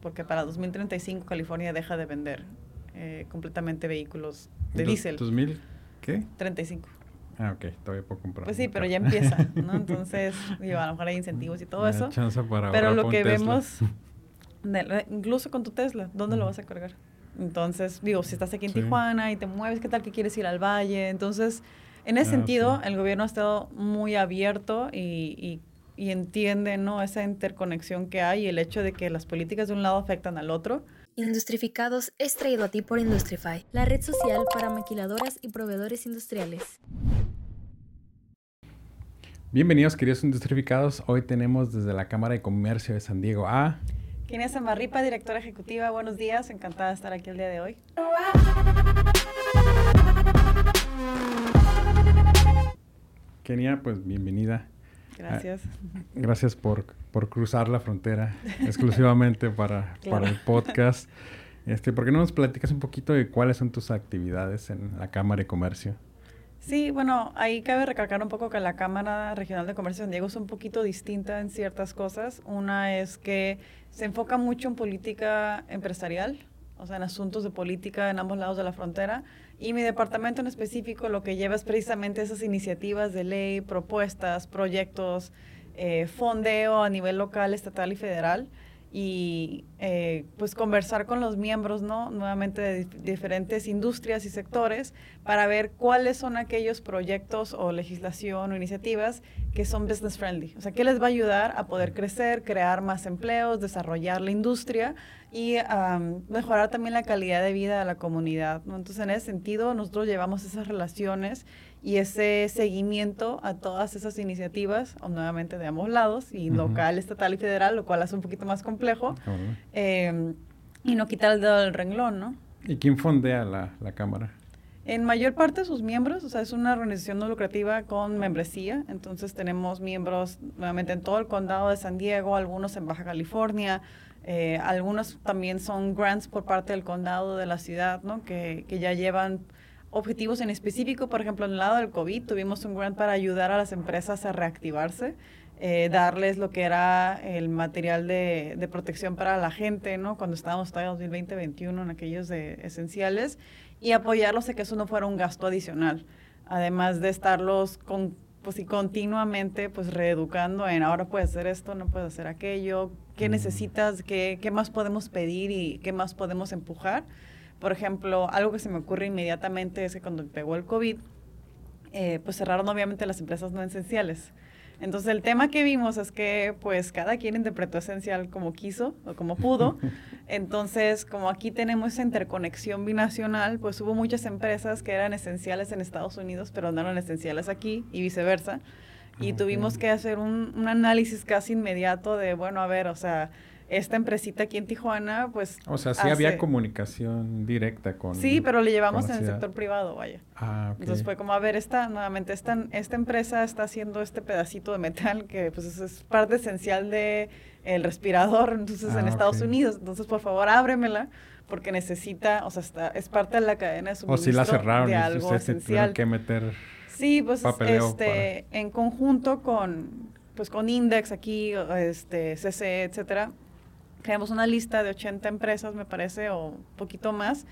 porque para 2035 California deja de vender eh, completamente vehículos de diésel. ¿2000 qué? 35. Ah, ok, todavía puedo comprar. Pues sí, pero ya empieza, ¿no? Entonces, digo, a lo mejor hay incentivos y todo eso. pero lo que vemos, incluso con tu Tesla, ¿dónde lo vas a cargar? Entonces, digo, si estás aquí en Tijuana y te mueves, ¿qué tal que quieres ir al valle? Entonces, en ese ah, sentido, el gobierno ha estado muy abierto y, y, entiende ¿no? esa interconexión que hay y el hecho de que las políticas de un lado afectan al otro. Industrificados es traído a ti por Industrify, la red social para maquiladoras y proveedores industriales. Bienvenidos, queridos industrificados. Hoy tenemos desde la Cámara de Comercio de San Diego a Kenia Samarripa, directora ejecutiva. Buenos días, encantada de estar aquí el día de hoy. Kenia, pues bienvenida. Gracias. Ah, gracias por, por, cruzar la frontera exclusivamente para, para, el podcast. Este, ¿Por qué no nos platicas un poquito de cuáles son tus actividades en la Cámara de Comercio? Sí, bueno, ahí cabe recalcar un poco que la Cámara Regional de Comercio de San Diego es un poquito distinta en ciertas cosas. Una es que se enfoca mucho en política empresarial, o sea, en asuntos de política en ambos lados de la frontera. Y mi departamento en específico lo que lleva es precisamente esas iniciativas de ley, propuestas, proyectos, eh, fondeo a nivel local, estatal y federal y eh, pues conversar con los miembros, ¿no? Nuevamente de diferentes industrias y sectores para ver cuáles son aquellos proyectos o legislación o iniciativas que son business friendly. O sea, qué les va a ayudar a poder crecer, crear más empleos, desarrollar la industria y mejorar también la calidad de vida de la comunidad, ¿no? Entonces, en ese sentido, nosotros llevamos esas relaciones y ese seguimiento a todas esas iniciativas, o nuevamente de ambos lados, y local, estatal y federal, lo cual hace un poquito más complejo, em, y no quitar el dedo del renglón, ¿no? ¿Y quién fondea la, la Cámara? En mayor parte sus miembros, o sea, es una organización no lucrativa con membresía, entonces tenemos miembros nuevamente en todo el condado de San Diego, algunos en Baja California, eh, algunos también son grants por parte del condado de la ciudad, ¿no? Que, que ya llevan objetivos en específico. Por ejemplo, en el lado del COVID tuvimos un grant para ayudar a las empresas a reactivarse, eh, darles lo que era el material de, de, protección para la gente, ¿no? Cuando estábamos todavía en 2020-2021 en aquellos de esenciales y apoyarlos a que eso no fuera un gasto adicional. Además de estarlos con, pues, y continuamente pues reeducando en ahora puedes hacer esto, no puedes hacer aquello, qué necesitas, qué, qué más podemos pedir y qué más podemos empujar por ejemplo, algo que se me ocurre inmediatamente es que cuando pegó el COVID, eh, pues cerraron obviamente las empresas no esenciales. Entonces el tema que vimos es que pues cada quien interpretó esencial como quiso o como pudo. Entonces como aquí tenemos esa interconexión binacional, pues hubo muchas empresas que eran esenciales en Estados Unidos pero no eran esenciales aquí y viceversa. Y tuvimos que hacer un, un análisis casi inmediato de, bueno, a ver, o sea, esta empresita aquí en Tijuana, pues... O sea, sí había comunicación directa con... Sí, pero le llevamos en el sector privado, vaya. Ah, Entonces fue como, a ver, esta, nuevamente, esta, esta empresa está haciendo este pedacito de metal que pues es parte esencial de el respirador, entonces en ah, Estados Unidos. Entonces, por favor, ábremela porque necesita, o sea, está, es parte de la cadena de suministro O si la cerraron de algo esencial. que meter Sí, pues este, en conjunto con pues con Index aquí, este, CC, etcétera, creamos una lista de 80 empresas, me parece, o un poquito más,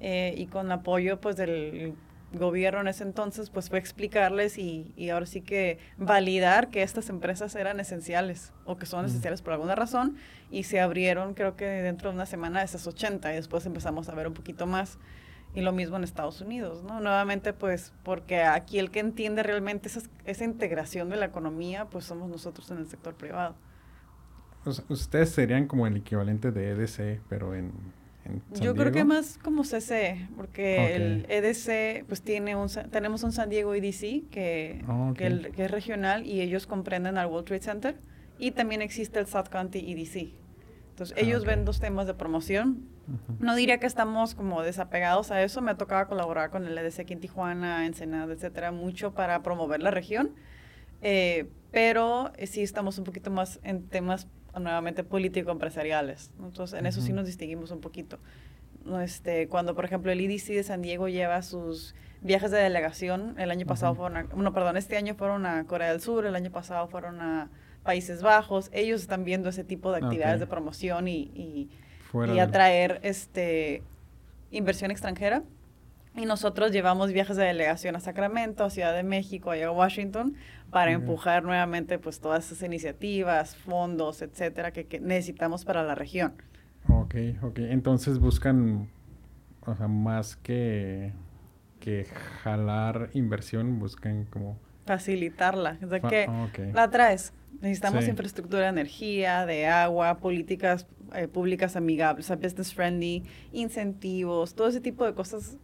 eh, y con apoyo pues del gobierno en ese entonces, pues fue explicarles y, y, ahora sí que validar que estas empresas eran esenciales o que son esenciales por alguna razón y se abrieron creo que dentro de una semana esas 80 y después empezamos a ver un poquito más. Y lo mismo en Estados Unidos, ¿no? Nuevamente pues porque aquí el que entiende realmente esa, esa integración de la economía pues somos nosotros en el sector privado ustedes serían como el equivalente de EDC, pero en, Yo creo que más como CC, porque el EDC, pues tiene un, tenemos un San Diego EDC que, que, es regional y ellos comprenden al World Trade Center y también existe el South County EDC. Entonces, ellos ven dos temas de promoción. No diría que estamos como desapegados a eso. Me ha tocado colaborar con el EDC aquí en Tijuana, Ensenada, etcétera, mucho para promover la región. Eh, pero eh, sí estamos un poquito más en temas nuevamente político-empresariales. Entonces, en eso sí nos distinguimos un poquito. Este, cuando, por ejemplo, el IDC de San Diego lleva sus viajes de delegación, el año pasado fueron a, no, perdón, este año fueron a Corea del Sur, el año pasado fueron a Países Bajos, ellos están viendo ese tipo de actividades de promoción y, y atraer este, inversión extranjera. Y nosotros llevamos viajes de delegación a Sacramento, a Ciudad de México, a Washington, para empujar nuevamente pues todas esas iniciativas, fondos, etcétera, que, necesitamos para la región. Ok, ok. Entonces buscan, o sea, más que, que jalar inversión, buscan como... Facilitarla. O sea, que la traes. Necesitamos infraestructura de energía, de agua, políticas eh, públicas amigables, o business friendly, incentivos, todo ese tipo de cosas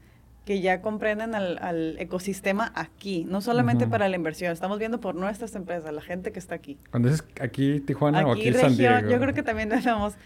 que ya comprenden al, ecosistema aquí, no solamente para la inversión, estamos viendo por nuestras empresas, la gente que está aquí. Cuando dices aquí Tijuana o aquí San Diego. Yo creo que también decimos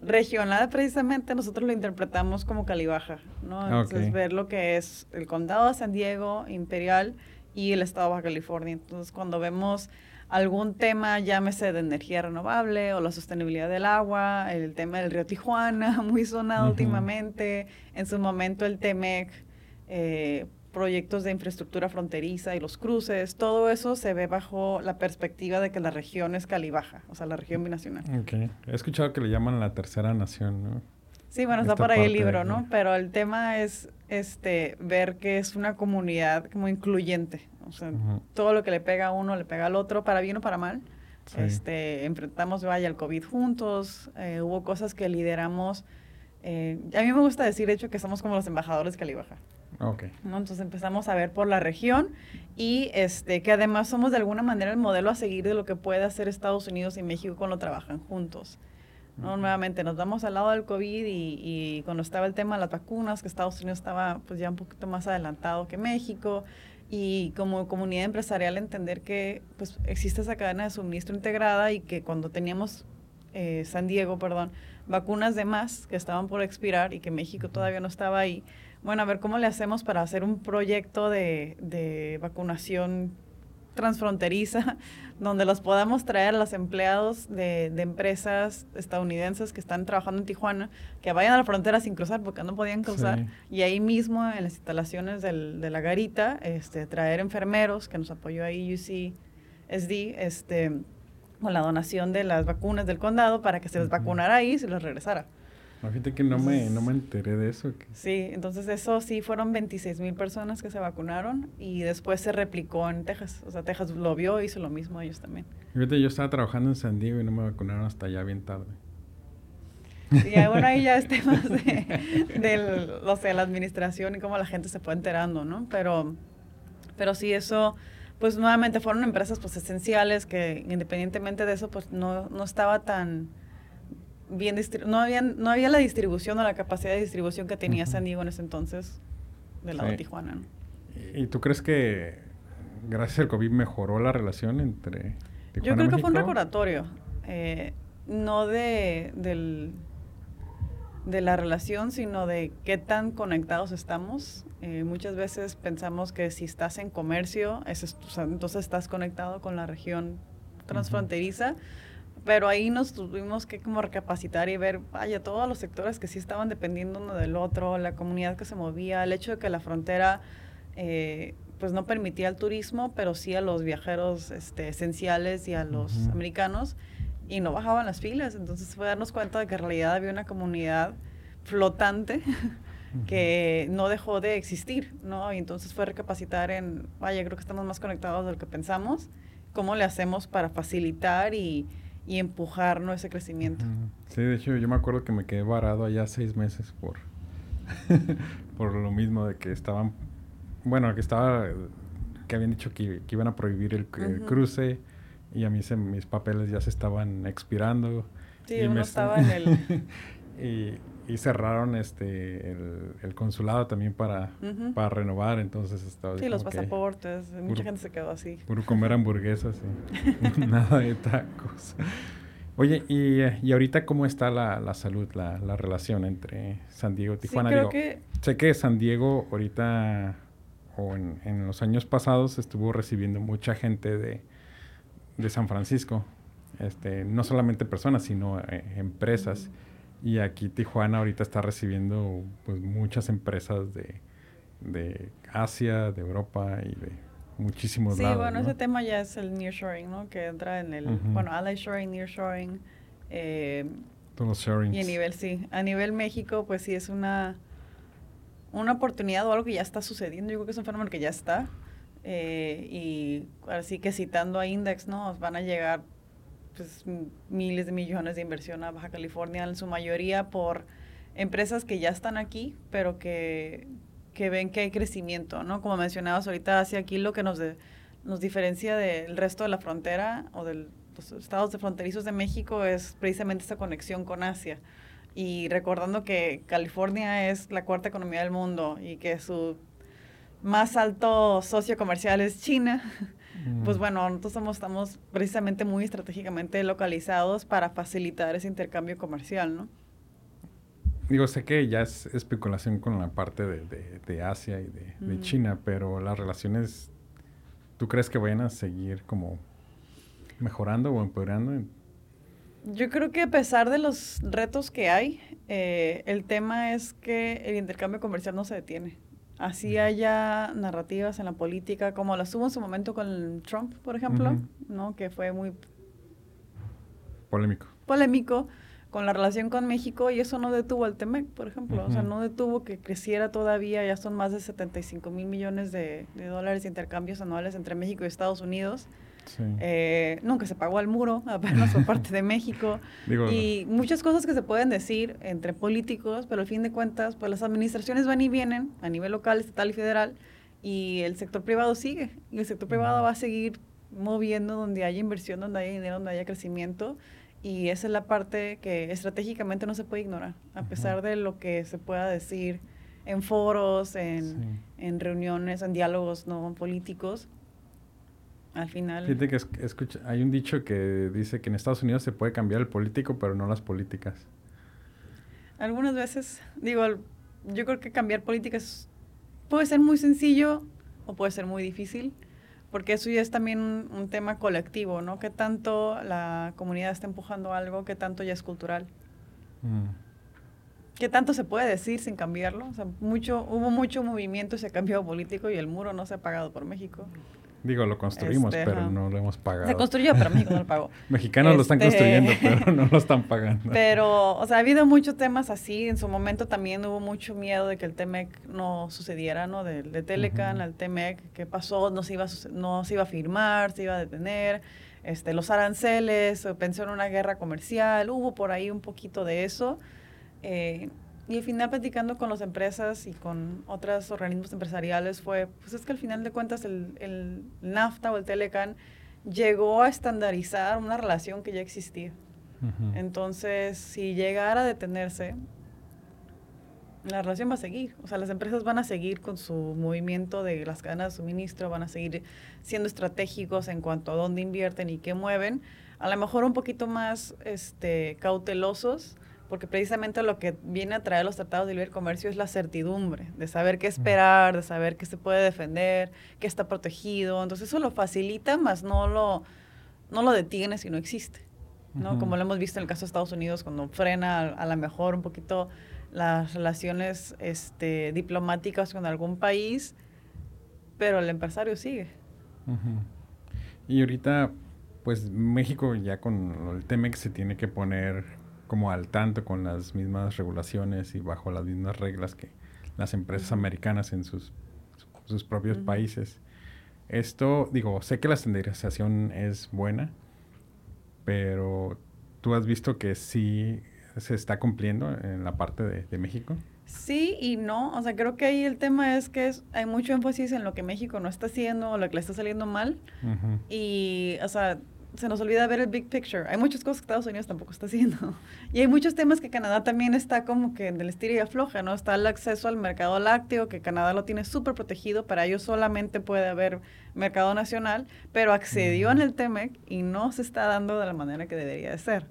regional precisamente nosotros lo interpretamos como Calibaja, ¿no? Entonces ver lo que es el condado de San Diego, Imperial y el estado de Baja California. Entonces cuando vemos algún tema, llámese de energía renovable o la sostenibilidad del agua, el tema del río Tijuana, muy sonado últimamente, en su momento el TEMEC, eh, proyectos de infraestructura fronteriza y los cruces, todo eso se ve bajo la perspectiva de que la región es calibaja, o sea, la región binacional. Okay. He escuchado que le llaman la tercera nación, ¿no? Sí, bueno, está por ahí el libro, ¿no? Pero el tema es este ver que es una comunidad como incluyente. O sea, todo lo que le pega a uno le pega al otro, para bien o para mal. Este, enfrentamos, vaya, el COVID juntos, eh, hubo cosas que lideramos. Eh, a mí me gusta decir, de hecho, que somos como los embajadores de Calibaja. Okay. ¿no? Entonces empezamos a ver por la región y este, que además somos de alguna manera el modelo a seguir de lo que puede hacer Estados Unidos y México cuando trabajan juntos. ¿no? Nuevamente nos vamos al lado del COVID y, y, cuando estaba el tema de las vacunas, que Estados Unidos estaba pues ya un poquito más adelantado que México, y como comunidad empresarial entender que pues existe esa cadena de suministro integrada y que cuando teníamos eh, San Diego, perdón, vacunas de más que estaban por expirar y que México todavía no estaba ahí, bueno, a ver cómo le hacemos para hacer un proyecto de, de vacunación transfronteriza, donde los podamos traer a los empleados de, empresas estadounidenses que están trabajando en Tijuana, que vayan a la frontera sin cruzar, porque no podían cruzar, y ahí mismo en las instalaciones del, de la garita, este, traer enfermeros, que nos apoyó ahí UCSD, este, con la donación de las vacunas del condado para que se les vacunara ahí y se les regresara. Fíjate que no me, no me enteré de eso. Sí, entonces eso sí fueron 26 mil personas que se vacunaron y después se replicó en Texas. O sea, Texas lo vio hizo lo mismo ellos también. Fíjate, yo estaba trabajando en San Diego y no me vacunaron hasta ya bien tarde. Sí, bueno, ahí ya es temas de, del, o sea, la administración y cómo la gente se fue enterando, ¿no? Pero, pero sí, eso, pues nuevamente fueron empresas pues esenciales que independientemente de eso, pues no, no estaba tan bien no había, no había la distribución o la capacidad de distribución que tenía San Diego en ese entonces del lado de Tijuana. ¿Y tú crees que gracias al COVID mejoró la relación entre Tijuana Yo creo que fue un recordatorio, eh, no de, del, de la relación, sino de qué tan conectados estamos. Eh, muchas veces pensamos que si estás en comercio, es, entonces estás conectado con la región transfronteriza pero ahí nos tuvimos que como recapacitar y ver, vaya, todos los sectores que sí estaban dependiendo uno del otro, la comunidad que se movía, el hecho de que la frontera eh, pues no permitía el turismo, pero sí a los viajeros este, esenciales y a los americanos, y no bajaban las filas. Entonces fue darnos cuenta de que en realidad había una comunidad flotante que no dejó de existir, ¿no? Y entonces fue recapacitar en, vaya, creo que estamos más conectados de lo que pensamos, cómo le hacemos para facilitar y y empujar ese crecimiento. Sí, de hecho yo me acuerdo que me quedé varado allá seis meses por, por lo mismo de que estaban, bueno, que estaba, que habían dicho que, iban a prohibir el, cruce y a mí se, mis papeles ya se estaban expirando. Sí, y uno estaba en el... y, y cerraron este el, consulado también para, para renovar, entonces estaba... Sí, los pasaportes, mucha gente se quedó así. Puro comer hamburguesas y nada de tacos. Oye, y, y, ahorita cómo está la, la salud, la, la, relación entre San Diego y Tijuana? Sí, creo que... Sé que San Diego ahorita, o en, en, los años pasados, estuvo recibiendo mucha gente de, de San Francisco. Este, no solamente personas, sino eh, empresas. Y aquí Tijuana ahorita está recibiendo pues muchas empresas de, de Asia, de Europa y de muchísimos lados. Sí, bueno, ese tema ya es el nearshoring, ¿no? Que entra en el, bueno, ally shoring, nearshoring. Eh, Todos los sharings. Y a nivel, sí, a nivel México, pues sí es una, una oportunidad o algo que ya está sucediendo. Yo creo que es un fenómeno que ya está. Eh, y así que citando a Index, ¿no? Van a llegar pues, miles de millones de inversión a Baja California, en su mayoría por empresas que ya están aquí, pero que, que ven que hay crecimiento, ¿no? Como mencionabas ahorita, hacia aquí lo que nos, nos diferencia del resto de la frontera o de los estados de fronterizos de México es precisamente esta conexión con Asia. Y recordando que California es la cuarta economía del mundo y que su más alto socio comercial es China, pues bueno, nosotros estamos, estamos precisamente muy estratégicamente localizados para facilitar ese intercambio comercial, ¿no? Digo, sé que ya es especulación con la parte de, de, Asia y de, de, China, pero las relaciones, ¿tú crees que vayan a seguir como mejorando o empeorando? Yo creo que a pesar de los retos que hay, eh, el tema es que el intercambio comercial no se detiene. Así haya narrativas en la política, como las hubo en su momento con Trump, por ejemplo, ¿no? Que fue muy polémico. Polémico con la relación con México y eso no detuvo al TEMEC, por ejemplo. O sea, no detuvo que creciera todavía, ya son más de 75 mil millones de, de dólares de intercambios anuales entre México y Estados Unidos. Eh, nunca se pagó al muro, apenas por parte de México. y muchas cosas que se pueden decir entre políticos, pero al fin de cuentas, pues las administraciones van y vienen a nivel local, estatal y federal, y el sector privado sigue. Y el sector privado va a seguir moviendo donde haya inversión, donde haya dinero, donde haya crecimiento. Y esa es la parte que estratégicamente no se puede ignorar, a pesar de lo que se pueda decir en foros, en, en reuniones, en diálogos no políticos al final. Fíjate que escucha, hay un dicho que dice que en Estados Unidos se puede cambiar el político, pero no las políticas. Algunas veces, digo, yo creo que cambiar políticas puede ser muy sencillo o puede ser muy difícil, porque eso ya es también un, tema colectivo, ¿no? ¿Qué tanto la comunidad está empujando algo? ¿Qué tanto ya es cultural? Mm. ¿Qué tanto se puede decir sin cambiarlo? O sea, mucho, hubo mucho movimiento y se cambió político y el muro no se ha pagado por México. Digo, lo construimos, este, pero no lo hemos pagado. Se construyó, pero México no lo pagó. Mexicanos lo están este, construyendo, pero no lo están pagando. Pero, o sea, ha habido muchos temas así. En su momento también hubo mucho miedo de que el TEMEC no sucediera, ¿no? De, de Telecan al TEMEC, ¿qué pasó? No se, iba a, no se iba a firmar, se iba a detener. Este, los aranceles, pensó en una guerra comercial. Hubo por ahí un poquito de eso. Eh, y al final platicando con las empresas y con otros organismos empresariales fue, pues es que al final de cuentas el, el NAFTA o el Telecan llegó a estandarizar una relación que ya existía. Entonces, si llegara a detenerse, la relación va a seguir. O sea, las empresas van a seguir con su movimiento de las cadenas de suministro, van a seguir siendo estratégicos en cuanto a dónde invierten y qué mueven. A lo mejor un poquito más este, cautelosos porque precisamente lo que viene a traer los tratados de libre comercio es la certidumbre, de saber qué esperar, de saber qué se puede defender, qué está protegido. Entonces eso lo facilita, más no lo, no lo detiene si no existe. ¿no? Como lo hemos visto en el caso de Estados Unidos, cuando frena a, lo mejor un poquito las relaciones este, diplomáticas con algún país, pero el empresario sigue. Y ahorita, pues México ya con el TEMEX se tiene que poner como al tanto con las mismas regulaciones y bajo las mismas reglas que las empresas americanas en sus, sus propios países. Esto, digo, sé que la estandarización es buena, pero ¿tú has visto que sí se está cumpliendo en la parte de, México? Sí y no, o sea, creo que ahí el tema es que hay mucho énfasis en lo que México no está haciendo o lo que le está saliendo mal. Y, o sea, se nos olvida ver el big picture. Hay muchas cosas que Estados Unidos tampoco está haciendo. Y hay muchos temas que Canadá también está como que en el estilo y afloja, ¿no? Está el acceso al mercado lácteo, que Canadá lo tiene súper protegido. Para ellos solamente puede haber mercado nacional, pero accedió en el TEMEC y no se está dando de la manera que debería de ser.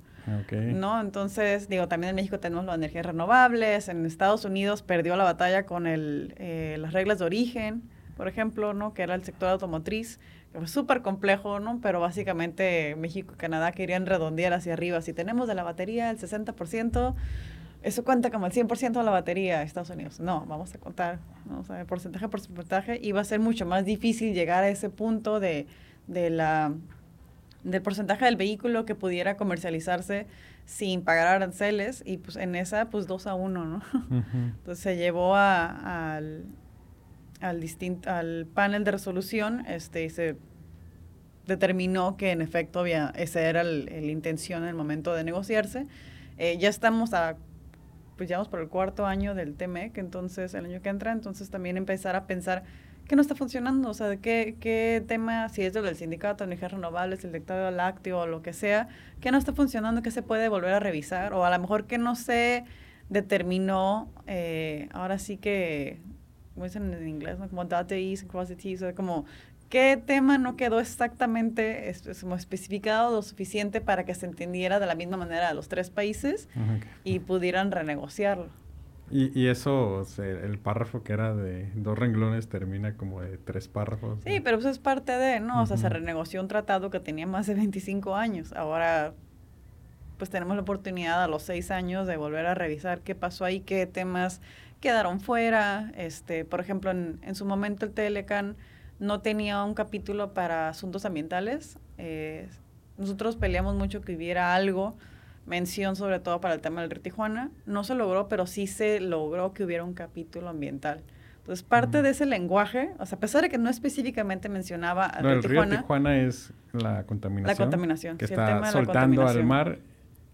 ¿No? Entonces, digo, también en México tenemos las energías renovables. En Estados Unidos perdió la batalla con el, eh, las reglas de origen, por ejemplo, ¿no? Que era el sector automotriz súper complejo, ¿no? Pero básicamente México y Canadá querían redondear hacia arriba. Si tenemos de la batería el 60%, eso cuenta como el 100% de la batería de Estados Unidos. No, vamos a contar, ¿no? o sea, porcentaje por porcentaje, y va a ser mucho más difícil llegar a ese punto de, de la del porcentaje del vehículo que pudiera comercializarse sin pagar aranceles y pues en esa pues dos a uno, ¿no? Entonces se llevó a, al, al, al panel de resolución este, se determinó que en efecto había, esa era la intención en el momento de negociarse. Eh, ya estamos a, pues ya vamos por el cuarto año del TMEC, entonces el año que entra, entonces también empezar a pensar qué no está funcionando, o sea, de qué, qué tema, si es del sindicato energías renovables, el dictado lácteo o lo que sea, qué no está funcionando, qué se puede volver a revisar, o a lo mejor que no se determinó, eh, ahora sí que, como dicen en inglés, ¿no? como data ease, cross the o sea, como qué tema no quedó exactamente especificado lo suficiente para que se entendiera de la misma manera de los tres países y pudieran renegociarlo. Y, y eso, el párrafo que era de dos renglones termina como de tres párrafos. Sí, pero eso es parte de, ¿no? O sea, se renegoció un tratado que tenía más de 25 años. Ahora, pues tenemos la oportunidad a los seis años de volver a revisar qué pasó ahí, qué temas quedaron fuera. Este, por ejemplo, en, en su momento el Telecan no tenía un capítulo para asuntos ambientales. Eh, nosotros peleamos mucho que hubiera algo mención sobre todo para el tema del río Tijuana. No se logró, pero sí se logró que hubiera un capítulo ambiental. Entonces, parte de ese lenguaje, o sea, a pesar de que no específicamente mencionaba al no, río el río Tijuana es la contaminación. La contaminación. Que está soltando al mar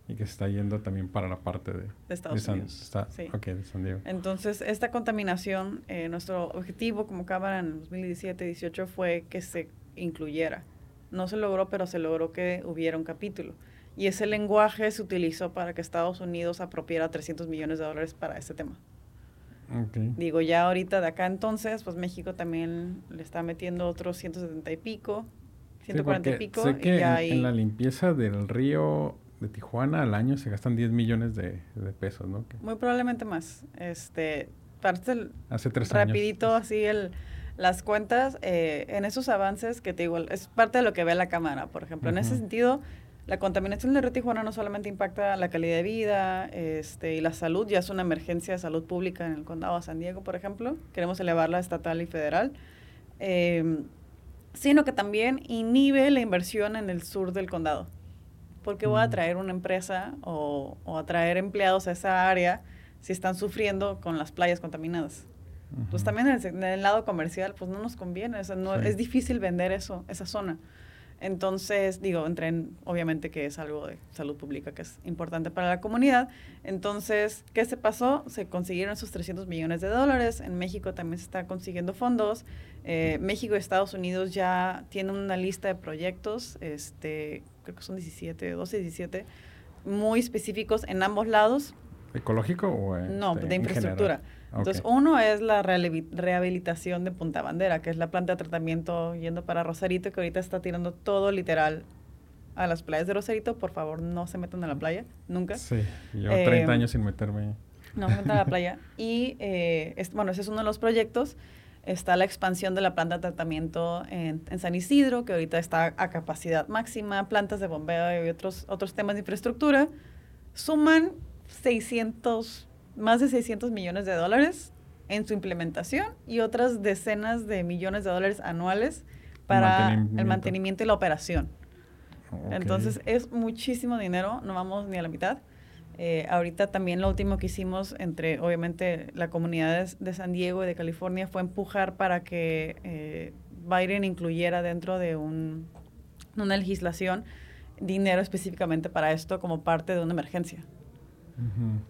y que se está yendo también para la parte de, de Estados Unidos. sí. Ok, de San Diego. Entonces, esta contaminación, eh, nuestro objetivo como Cámara en 2017-18 fue que se incluyera. No se logró, pero se logró que hubiera un capítulo. Y ese lenguaje se utilizó para que Estados Unidos apropiara 300 millones de dólares para ese tema. Digo, ya ahorita de acá entonces, pues México también le está metiendo otros 170 y pico, 140 y pico. Sé que en, la limpieza del río de Tijuana al año se gastan 10 millones de, pesos, ¿no? Muy probablemente más. Este, parte Hace tres rapidito así el las cuentas eh, en esos avances que te digo, es parte de lo que ve la cámara, por ejemplo. En ese sentido, la contaminación del río Tijuana no solamente impacta la calidad de vida este, y la salud, ya es una emergencia de salud pública en el condado de San Diego, por ejemplo. Queremos elevarla estatal y federal. Em, sino que también inhibe la inversión en el sur del condado. Porque voy a mm. traer una empresa o, o atraer empleados a esa área si están sufriendo con las playas contaminadas? Pues también en el, lado comercial, pues no nos conviene. no, Es difícil vender eso, esa zona. Entonces, digo, entre obviamente que es algo de salud pública que es importante para la comunidad. Entonces, ¿qué se pasó? Se consiguieron esos 300 millones de dólares. En México también se está consiguiendo fondos. Eh, México y Estados Unidos ya tienen una lista de proyectos, este, creo que son 17, 12, 17, muy específicos en ambos lados. ¿Ecológico o No, este, de infraestructura. Entonces, uno es la rehabilitación de Punta Bandera, que es la planta de tratamiento yendo para Rosarito, que ahorita está tirando todo literal a las playas de Rosarito. Por favor, no se metan en la playa, nunca. Sí, llevo 30 em, años sin meterme. No se metan a la playa. Y, eh, bueno, ese es uno de los proyectos. Está la expansión de la planta de tratamiento en, en, San Isidro, que ahorita está a capacidad máxima, plantas de bombeo y otros, otros temas de infraestructura. Suman 600 más de 600 millones de dólares en su implementación y otras decenas de millones de dólares anuales para el mantenimiento y la operación. Entonces es muchísimo dinero, no vamos ni a la mitad. Eh, ahorita también lo último que hicimos entre, obviamente, la comunidad de, San Diego y de California fue empujar para que eh, Biden incluyera dentro de un, una legislación dinero específicamente para esto como parte de una emergencia.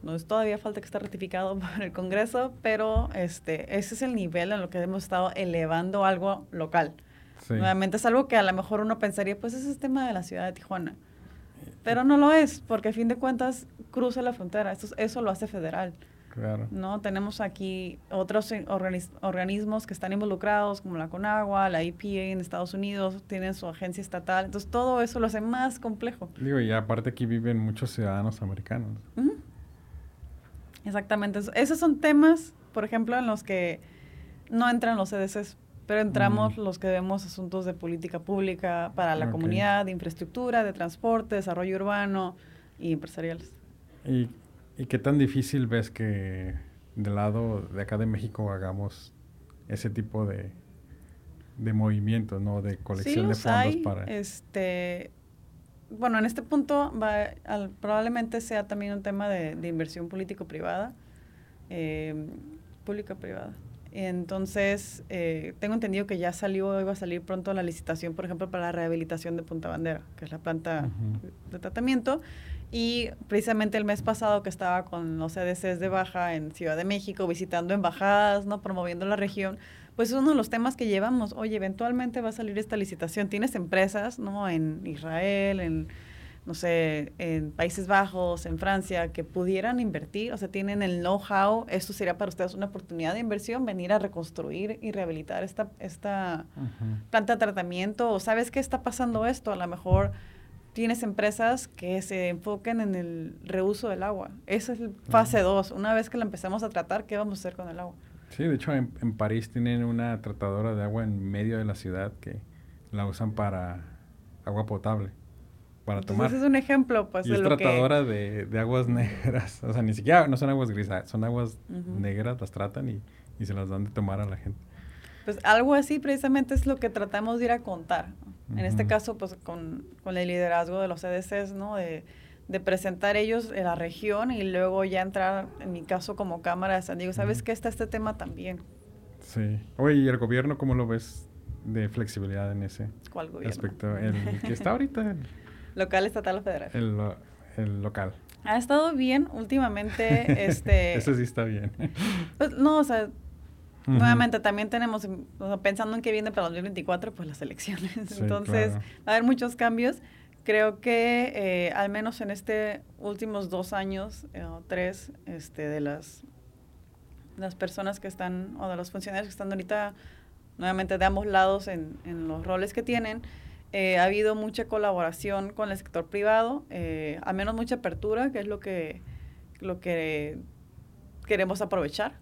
No es todavía falta que esté ratificado por el Congreso, pero este, ese es el nivel en lo que hemos estado elevando algo local. Nuevamente es algo que a lo mejor uno pensaría, pues ese es tema de la ciudad de Tijuana. Pero no lo es, porque a fin de cuentas cruza la frontera. Eso, eso lo hace federal. Claro. ¿no? Tenemos aquí otros organismos que están involucrados, como la CONAGUA, la EPA en Estados Unidos, tienen su agencia estatal. Entonces, todo eso lo hace más complejo. Digo, y aparte aquí viven muchos ciudadanos americanos. Exactamente. Esos son temas, por ejemplo, en los que no entran los CDCs, pero entramos los que vemos asuntos de política pública para la comunidad, de infraestructura, de transporte, desarrollo urbano y empresariales. ¿Y ¿Y qué tan difícil ves que del lado de acá de México hagamos ese tipo de, de movimientos, ¿no? De colección de fondos para... Este, bueno, en este punto va, probablemente sea también un tema de, de inversión político-privada, eh, pública-privada. Entonces, eh, tengo entendido que ya salió, iba a salir pronto la licitación, por ejemplo, para la rehabilitación de Punta Bandera, que es la planta de tratamiento. Y precisamente el mes pasado que estaba con los CDCs de Baja en Ciudad de México, visitando embajadas, ¿no? promoviendo la región, pues es uno de los temas que llevamos. Oye, eventualmente va a salir esta licitación. Tienes empresas, ¿no? En Israel, en no sé, en Países Bajos, en Francia, que pudieran invertir, o sea, tienen el know-how, esto sería para ustedes una oportunidad de inversión, venir a reconstruir y rehabilitar esta, esta planta de tratamiento, o sabes qué está pasando esto, a lo mejor tienes empresas que se enfoquen en el reuso del agua. Esa es fase 2. Una vez que la empezamos a tratar, ¿qué vamos a hacer con el agua? Sí, de hecho en, en París tienen una tratadora de agua en medio de la ciudad que la usan para agua potable para tomar. Ese es un ejemplo, pues, y de es tratadora de, de, aguas negras. O sea, ni siquiera, no son aguas grises, son aguas negras, las tratan y, y, se las dan de tomar a la gente. Pues algo así precisamente es lo que tratamos de ir a contar. En este caso, pues, con, con, el liderazgo de los CDCs, ¿no? De, de presentar ellos en la región y luego ya entrar, en mi caso, como Cámara de San Diego. ¿Sabes qué está este tema también? Sí. Oye, ¿y el gobierno cómo lo ves de flexibilidad en ese ¿Cuál gobierno? aspecto? El que está ahorita... ¿Local, estatal o federal? El, el local. Ha estado bien últimamente, este... Eso sí está bien. Pues, no, o sea, nuevamente también tenemos, pensando en qué viene para 2024, pues las elecciones. Entonces, va a haber muchos cambios. Creo que eh, al menos en este últimos dos años eh, o tres, este, de las, las personas que están, o de los funcionarios que están ahorita, nuevamente de ambos lados en, en los roles que tienen, eh, ha habido mucha colaboración con el sector privado, al menos mucha apertura, que es lo que, lo que queremos aprovechar.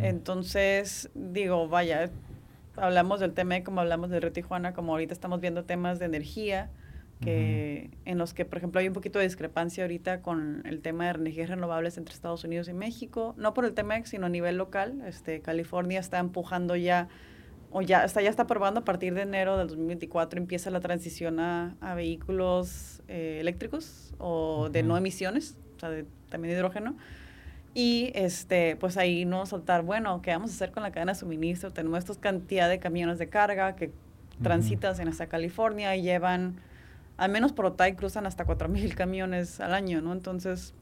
Entonces, digo, vaya, hablamos del tema como hablamos del Río Tijuana, como ahorita estamos viendo temas de energía, que en los que, por ejemplo, hay un poquito de discrepancia ahorita con el tema de energías renovables entre Estados Unidos y México, no por el tema, sino a nivel local. Este, California está empujando ya o ya está, ya está probando a partir de enero del 2024 empieza la transición a, a vehículos eh, eléctricos o de no emisiones, o sea, de, también de hidrógeno. Y este, pues ahí no soltar, bueno, ¿qué vamos a hacer con la cadena de suministro? Tenemos esta cantidad de camiones de carga que transitan en hasta California y llevan, al menos por Otay cruzan hasta 4.000 camiones al año, ¿no? Entonces,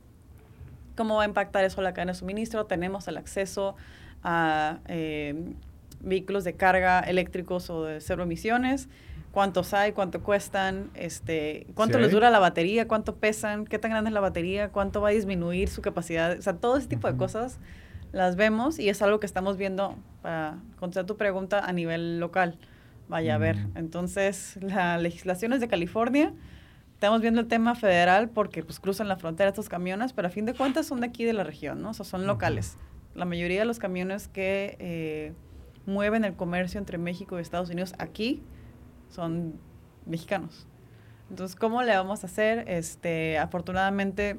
¿cómo va a impactar eso la cadena de suministro? Tenemos el acceso a... Eh, vehículos de carga eléctricos o de cero emisiones, cuántos hay, cuánto cuestan, este, cuánto les dura la batería, cuánto pesan, qué tan grande es la batería, cuánto va a disminuir su capacidad, o sea, todo ese tipo de cosas las vemos y es algo que estamos viendo para contestar tu pregunta a nivel local. Vaya a ver. Entonces, la legislación es de California. Estamos viendo el tema federal porque pues cruzan la frontera estos camiones, pero a fin de cuentas son de aquí de la región, ¿no? O sea, son locales. La mayoría de los camiones que eh, mueven el comercio entre México y Estados Unidos aquí son mexicanos. Entonces, ¿cómo le vamos a hacer? Este, afortunadamente,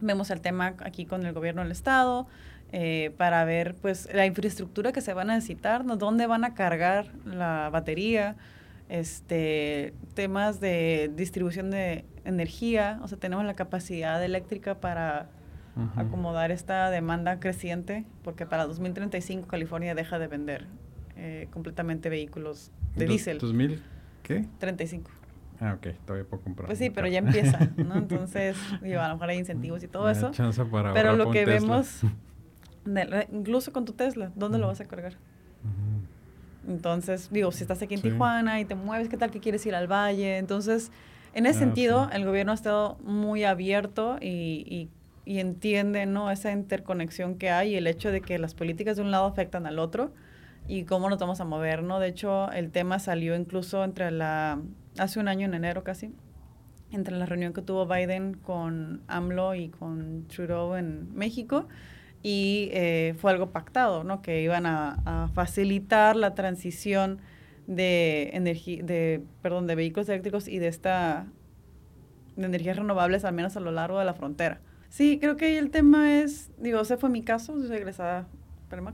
vemos el tema aquí con el gobierno del Estado eh, para ver pues la infraestructura que se van a necesitar, ¿no? dónde van a cargar la batería, este, temas de distribución de energía, o sea, tenemos la capacidad eléctrica para acomodar esta demanda creciente, porque para 2035 California deja de vender eh, completamente vehículos de diésel. ¿2000 qué? 35. Ah, ok, todavía puedo comprar. Pues sí, pero ya empieza, ¿no? Entonces, digo, a lo mejor hay incentivos y todo eso. pero lo que vemos, incluso con tu Tesla, ¿dónde lo vas a cargar? Entonces, digo, si estás aquí en Tijuana y te mueves, ¿qué tal que quieres ir al valle? Entonces, en ese ah, sentido, el gobierno ha estado muy abierto y, y y entiende ¿no? esa interconexión que hay y el hecho de que las políticas de un lado afectan al otro y cómo nos vamos a mover, ¿no? De hecho, el tema salió incluso entre la, hace un año en enero casi, entre la reunión que tuvo Biden con AMLO y con Trudeau en México y eh, fue algo pactado, ¿no? Que iban a, a facilitar la transición de de, perdón, de vehículos eléctricos y de esta, de energías renovables al menos a lo largo de la frontera. Sí, creo que el tema es, digo, ese fue mi caso, soy egresada,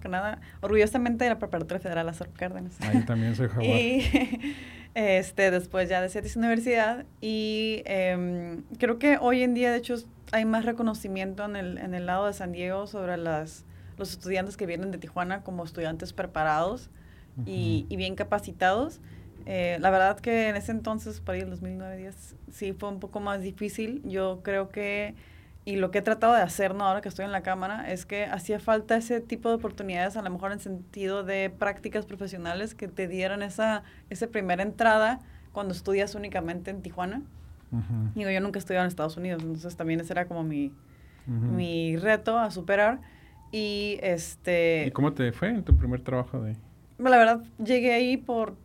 que nada, orgullosamente de la Preparatoria Federal Azor Cárdenas. Ahí también soy jaguar. y, este, después ya de CETIS Universidad. Y em, creo que hoy en día, de hecho, hay más reconocimiento en el, en el lado de San Diego sobre las, los estudiantes que vienen de Tijuana como estudiantes preparados y, y, bien capacitados. Eh, la verdad que en ese entonces, para el 2009-10, sí fue un poco más difícil. Yo creo que y lo que he tratado de hacer, ¿no? ahora que estoy en la cámara, es que hacía falta ese tipo de oportunidades, a lo mejor en sentido de prácticas profesionales que te dieran esa, esa primera entrada cuando estudias únicamente en Tijuana. Digo, yo nunca he estudiado en Estados Unidos, entonces también ese era como mi, mi reto a superar. Y este... ¿Y cómo te fue en tu primer trabajo de...? La verdad, llegué ahí por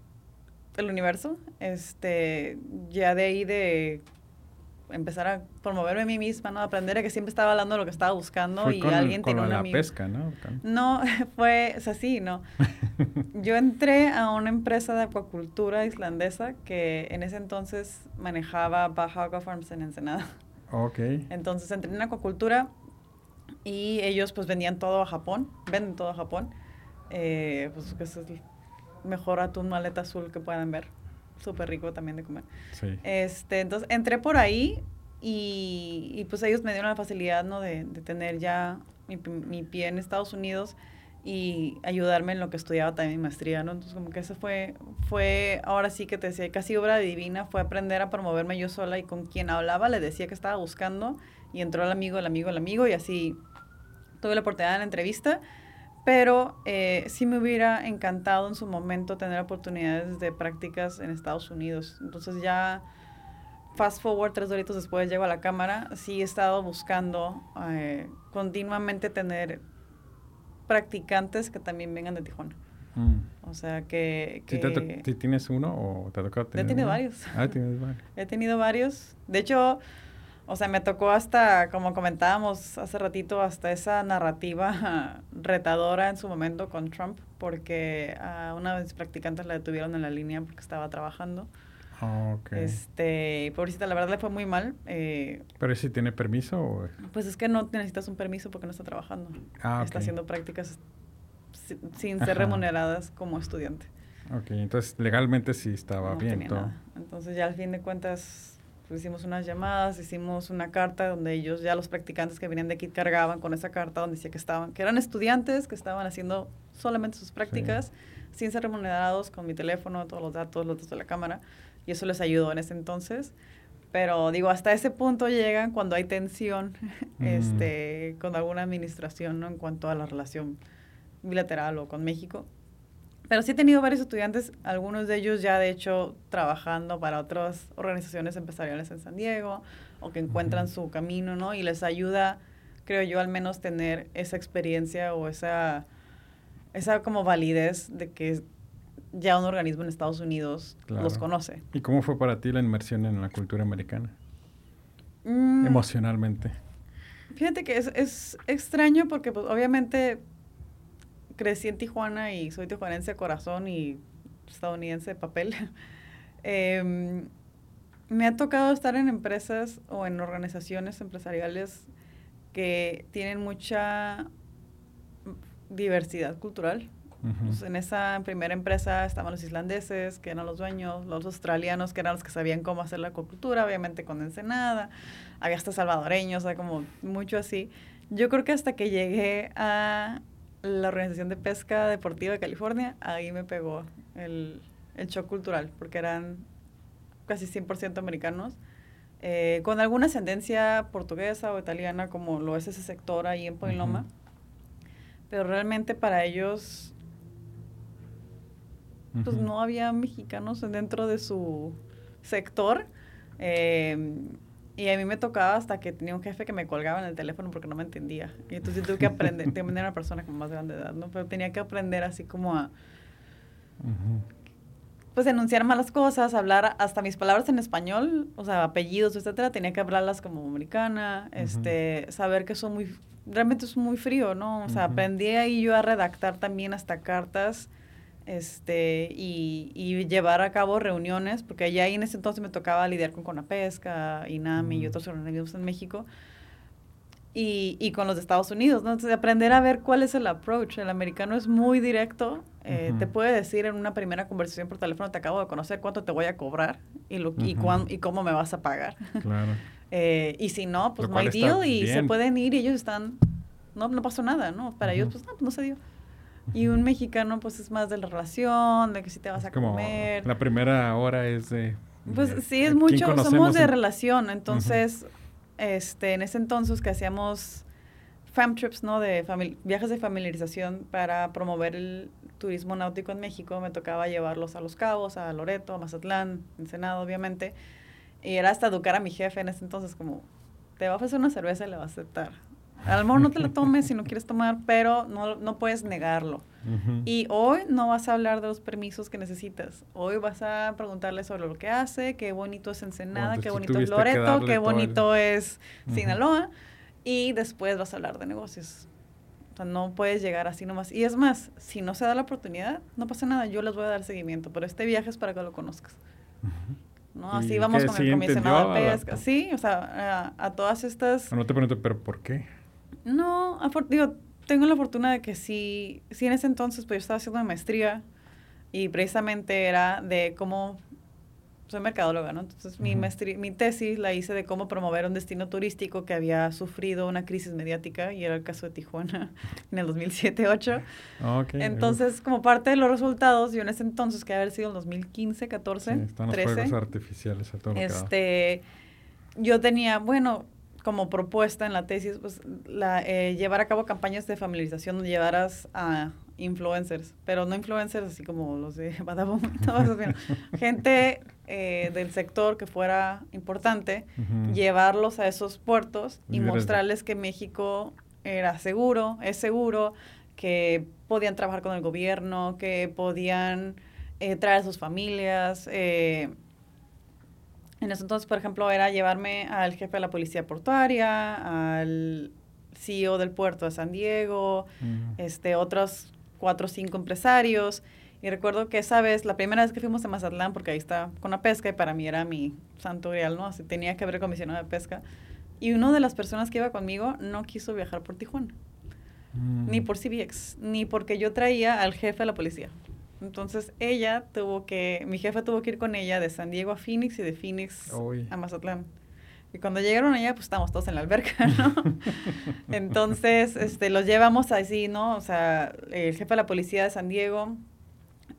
el universo. Este, ya de ahí de empezar a promoverme a mí misma, ¿no? Aprender a que siempre estaba hablando de lo que estaba buscando y alguien con tenía la pesca, ¿no? No, fue, o sea, sí, no. Yo entré a una empresa de acuacultura islandesa que en ese entonces manejaba Baja Aqua Farms en Ensenada. Ok. Entonces entré en acuacultura y ellos pues vendían todo a Japón, venden todo a Japón. Eh, pues que es el mejor atún maleta azul que puedan ver súper rico también de comer. Sí. Este, entonces entré por ahí y, y, pues ellos me dieron la facilidad, ¿no? De, de tener ya mi, mi, pie en Estados Unidos y ayudarme en lo que estudiaba también mi maestría, ¿no? Entonces como que eso fue, fue, ahora sí que te decía, casi obra divina, fue aprender a promoverme yo sola y con quien hablaba le decía que estaba buscando y entró el amigo, el amigo, el amigo y así tuve la oportunidad de la entrevista pero eh, sí me hubiera encantado en su momento tener oportunidades de prácticas en Estados Unidos. Entonces ya, fast forward, tres doritos después llego a la cámara, sí he estado buscando eh, continuamente tener practicantes que también vengan de Tijuana. Mm. O sea, que... que ¿Sí ¿Tienes uno o te ha tocado tener He tenido varios. Ah, tienes varios. He tenido varios. De hecho, o sea, me tocó hasta, como comentábamos hace ratito, hasta esa narrativa retadora en su momento con Trump, porque a una de mis practicantes la detuvieron en la línea porque estaba trabajando. Oh, okay. Este, pobrecita, la verdad le fue muy mal. Eh, ¿Pero si tiene permiso? O? Pues es que no necesitas un permiso porque no está trabajando. Ah, Está haciendo prácticas sin ser remuneradas como estudiante. Ok, entonces legalmente sí estaba bien todo. Entonces ya al fin de cuentas pues hicimos unas llamadas, hicimos una carta donde ellos, ya los practicantes que venían de aquí cargaban con esa carta donde decía que estaban, que eran estudiantes, que estaban haciendo solamente sus prácticas, sin ser remunerados, con mi teléfono, todos los datos, los datos de la cámara, y eso les ayudó en ese entonces. Pero digo, hasta ese punto llegan cuando hay tensión mm. este, con alguna administración ¿no? en cuanto a la relación bilateral o con México. Pero sí he tenido varios estudiantes, algunos de ellos ya de hecho trabajando para otras organizaciones empresariales en San Diego o que encuentran su camino, ¿no? Y les ayuda, creo yo, al menos tener esa experiencia o esa, esa como validez de que ya un organismo en Estados Unidos los conoce. ¿Y cómo fue para ti la inmersión en la cultura americana? Mm. Emocionalmente. Fíjate que es, es extraño porque pues obviamente crecí en Tijuana y soy tijuanense de corazón y estadounidense de papel. Em, me ha tocado estar en empresas o en organizaciones empresariales que tienen mucha diversidad cultural. Pues, en esa primera empresa estaban los islandeses, que eran los dueños, los australianos, que eran los que sabían cómo hacer la acuacultura, obviamente con Ensenada, había hasta salvadoreños, o sea, como mucho así. Yo creo que hasta que llegué a la Organización de Pesca Deportiva de California, ahí me pegó el, el shock cultural, porque eran casi 100% americanos, eh, con alguna ascendencia portuguesa o italiana, como lo es ese sector ahí en Point Loma. Pero realmente para ellos, pues no había mexicanos dentro de su sector. Eh, y a mí me tocaba hasta que tenía un jefe que me colgaba en el teléfono porque no me entendía. Y entonces tuve que aprender, tengo una persona con más grande edad, ¿no? Pero tenía que aprender así como a... Pues enunciar malas cosas, hablar hasta mis palabras en español, o sea, apellidos, etcétera, tenía que hablarlas como americana, este, saber que son muy, realmente es muy frío, ¿no? O sea, aprendí ahí yo a redactar también hasta cartas este, y, y, llevar a cabo reuniones, porque allá ahí en ese entonces me tocaba lidiar con Conapesca, INAMI y mm. otros organismos en México. y, y, con los de Estados Unidos, ¿no? Entonces, aprender a ver cuál es el approach. El americano es muy directo. Eh, Te puede decir en una primera conversación por teléfono, te acabo de conocer, cuánto te voy a cobrar y, lo, y, y cómo me vas a pagar. Claro. eh, y si no, pues no hay deal y se pueden ir y ellos están, no, no pasó nada, ¿no? Para ellos, pues no, pues no se dio. Y un mexicano, pues es más de la relación, de que si te vas a comer. La primera hora es de. Pues sí, es mucho. Somos de relación. Entonces, este, en ese entonces que hacíamos fam trips, ¿no? De viajes de familiarización para promover el turismo náutico en México, me tocaba llevarlos a Los Cabos, a Loreto, a Mazatlán, Ensenado, obviamente. Y era hasta educar a mi jefe en ese entonces, como, te va a ofrecer una cerveza y le va a aceptar. A lo mejor no te la tomes si no quieres tomar, pero no, no puedes negarlo. Y hoy no vas a hablar de los permisos que necesitas. Hoy vas a preguntarle sobre lo que hace, qué bonito es Ensenada, qué bonito es Loreto, qué bonito es Sinaloa. Y después vas a hablar de negocios. O sea, no puedes llegar así nomás. Y es más, si no se da la oportunidad, no pasa nada, yo les voy a dar seguimiento. Pero este viaje es para que lo conozcas. ¿no? Así vamos con el comisionado de pesca. Sí, o sea, a, a todas estas... No te pregunto, pero ¿por qué? No, digo, tengo la fortuna de que sí, sí en ese entonces, pues yo estaba haciendo una maestría y precisamente era de cómo, soy mercadóloga, ¿no? Entonces mi, mi tesis la hice de cómo promover un destino turístico que había sufrido una crisis mediática y era el caso de Tijuana en el 2007-2008. Okay, entonces, como parte de los resultados, yo en ese entonces, que había sido en 2015, 14, sí, están los 13, fuegos artificiales a todo este, yo tenía, bueno, como propuesta en la tesis, pues, la, eh, llevar a cabo campañas de familiarización donde llevaras a influencers, pero no influencers así como los de Badabun, gente eh, del sector que fuera importante, llevarlos a esos puertos y mostrarles que México era seguro, es seguro, que podían trabajar con el gobierno, que podían eh, traer a sus familias, eh, en ese entonces, por ejemplo, era llevarme al jefe de la policía portuaria, al CEO del puerto de San Diego, este, otros cuatro o cinco empresarios. Y recuerdo que esa vez, la primera vez que fuimos a Mazatlán, porque ahí está con la pesca, y para mí era mi santo grial, ¿no? Así tenía que haber comisionado de pesca. Y una de las personas que iba conmigo no quiso viajar por Tijuana. Ni por CBX, ni porque yo traía al jefe de la policía. Entonces ella tuvo que, mi jefe tuvo que ir con ella de San Diego a Phoenix y de Phoenix a Mazatlán. Y cuando llegaron allá, pues estábamos todos en la alberca, ¿no? Entonces, este, los llevamos así, ¿no? O sea, el jefe de la policía de San Diego,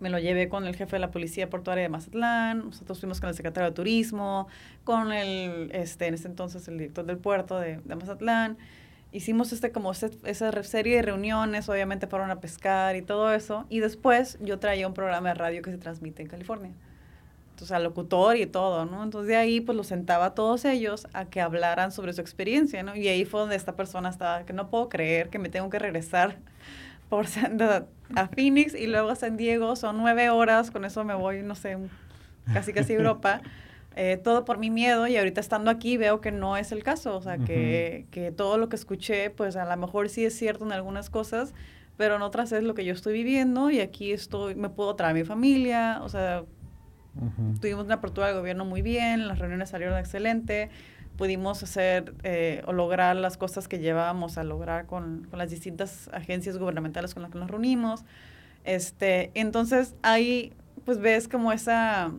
me lo llevé con el jefe de la policía portuaria de Mazatlán, nosotros fuimos con el secretario de turismo, con el, este, en ese entonces el director del puerto de, de Mazatlán, hicimos este como esa serie de reuniones, obviamente fueron a pescar y todo eso, y después yo traía un programa de radio que se transmite en California. Entonces, al locutor y todo, ¿no? Entonces, de ahí, pues, los sentaba a todos ellos a que hablaran sobre su experiencia, ¿no? Y ahí fue donde esta persona estaba, que no puedo creer que me tengo que regresar por a Phoenix y luego a San Diego, son nueve horas, con eso me voy, no sé, casi casi Europa. Eh, todo por mi miedo y ahorita estando aquí veo que no es el caso, o sea, que, que, todo lo que escuché, pues a lo mejor sí es cierto en algunas cosas, pero en otras es lo que yo estoy viviendo y aquí estoy, me puedo traer a mi familia, o sea, tuvimos una apertura del gobierno muy bien, las reuniones salieron excelente, pudimos hacer eh, o lograr las cosas que llevábamos a lograr con, con, las distintas agencias gubernamentales con las que nos reunimos. Este, entonces ahí pues ves como esa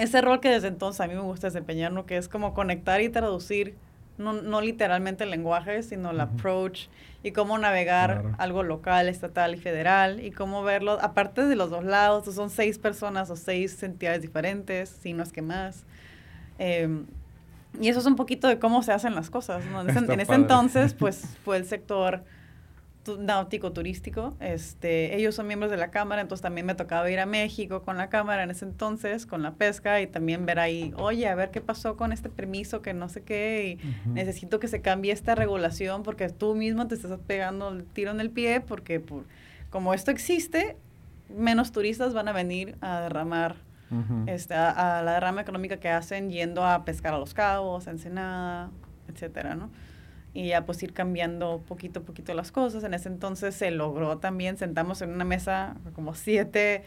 ese rol que desde entonces a mí me gusta desempeñar, ¿no? que es como conectar y traducir, no, no literalmente el lenguaje, sino el approach y cómo navegar algo local, estatal y federal y cómo verlo, aparte de los dos lados, son seis personas o seis entidades diferentes, si no es que más. Em, y eso es un poquito de cómo se hacen las cosas. ¿no? En, ese, en ese entonces, pues fue el sector náutico turístico. Este, ellos son miembros de la Cámara, entonces también me tocaba ir a México con la Cámara en ese entonces, con la pesca, y también ver ahí, oye, a ver qué pasó con este permiso, que no sé qué, y necesito que se cambie esta regulación porque tú mismo te estás pegando el tiro en el pie, porque por, como esto existe, menos turistas van a venir a derramar. este, a, a, la derrama económica que hacen yendo a pescar a los cabos, a Ensenada, etcétera, ¿no? Y ya pues ir cambiando poquito a poquito las cosas. En ese entonces se logró también, sentamos en una mesa como siete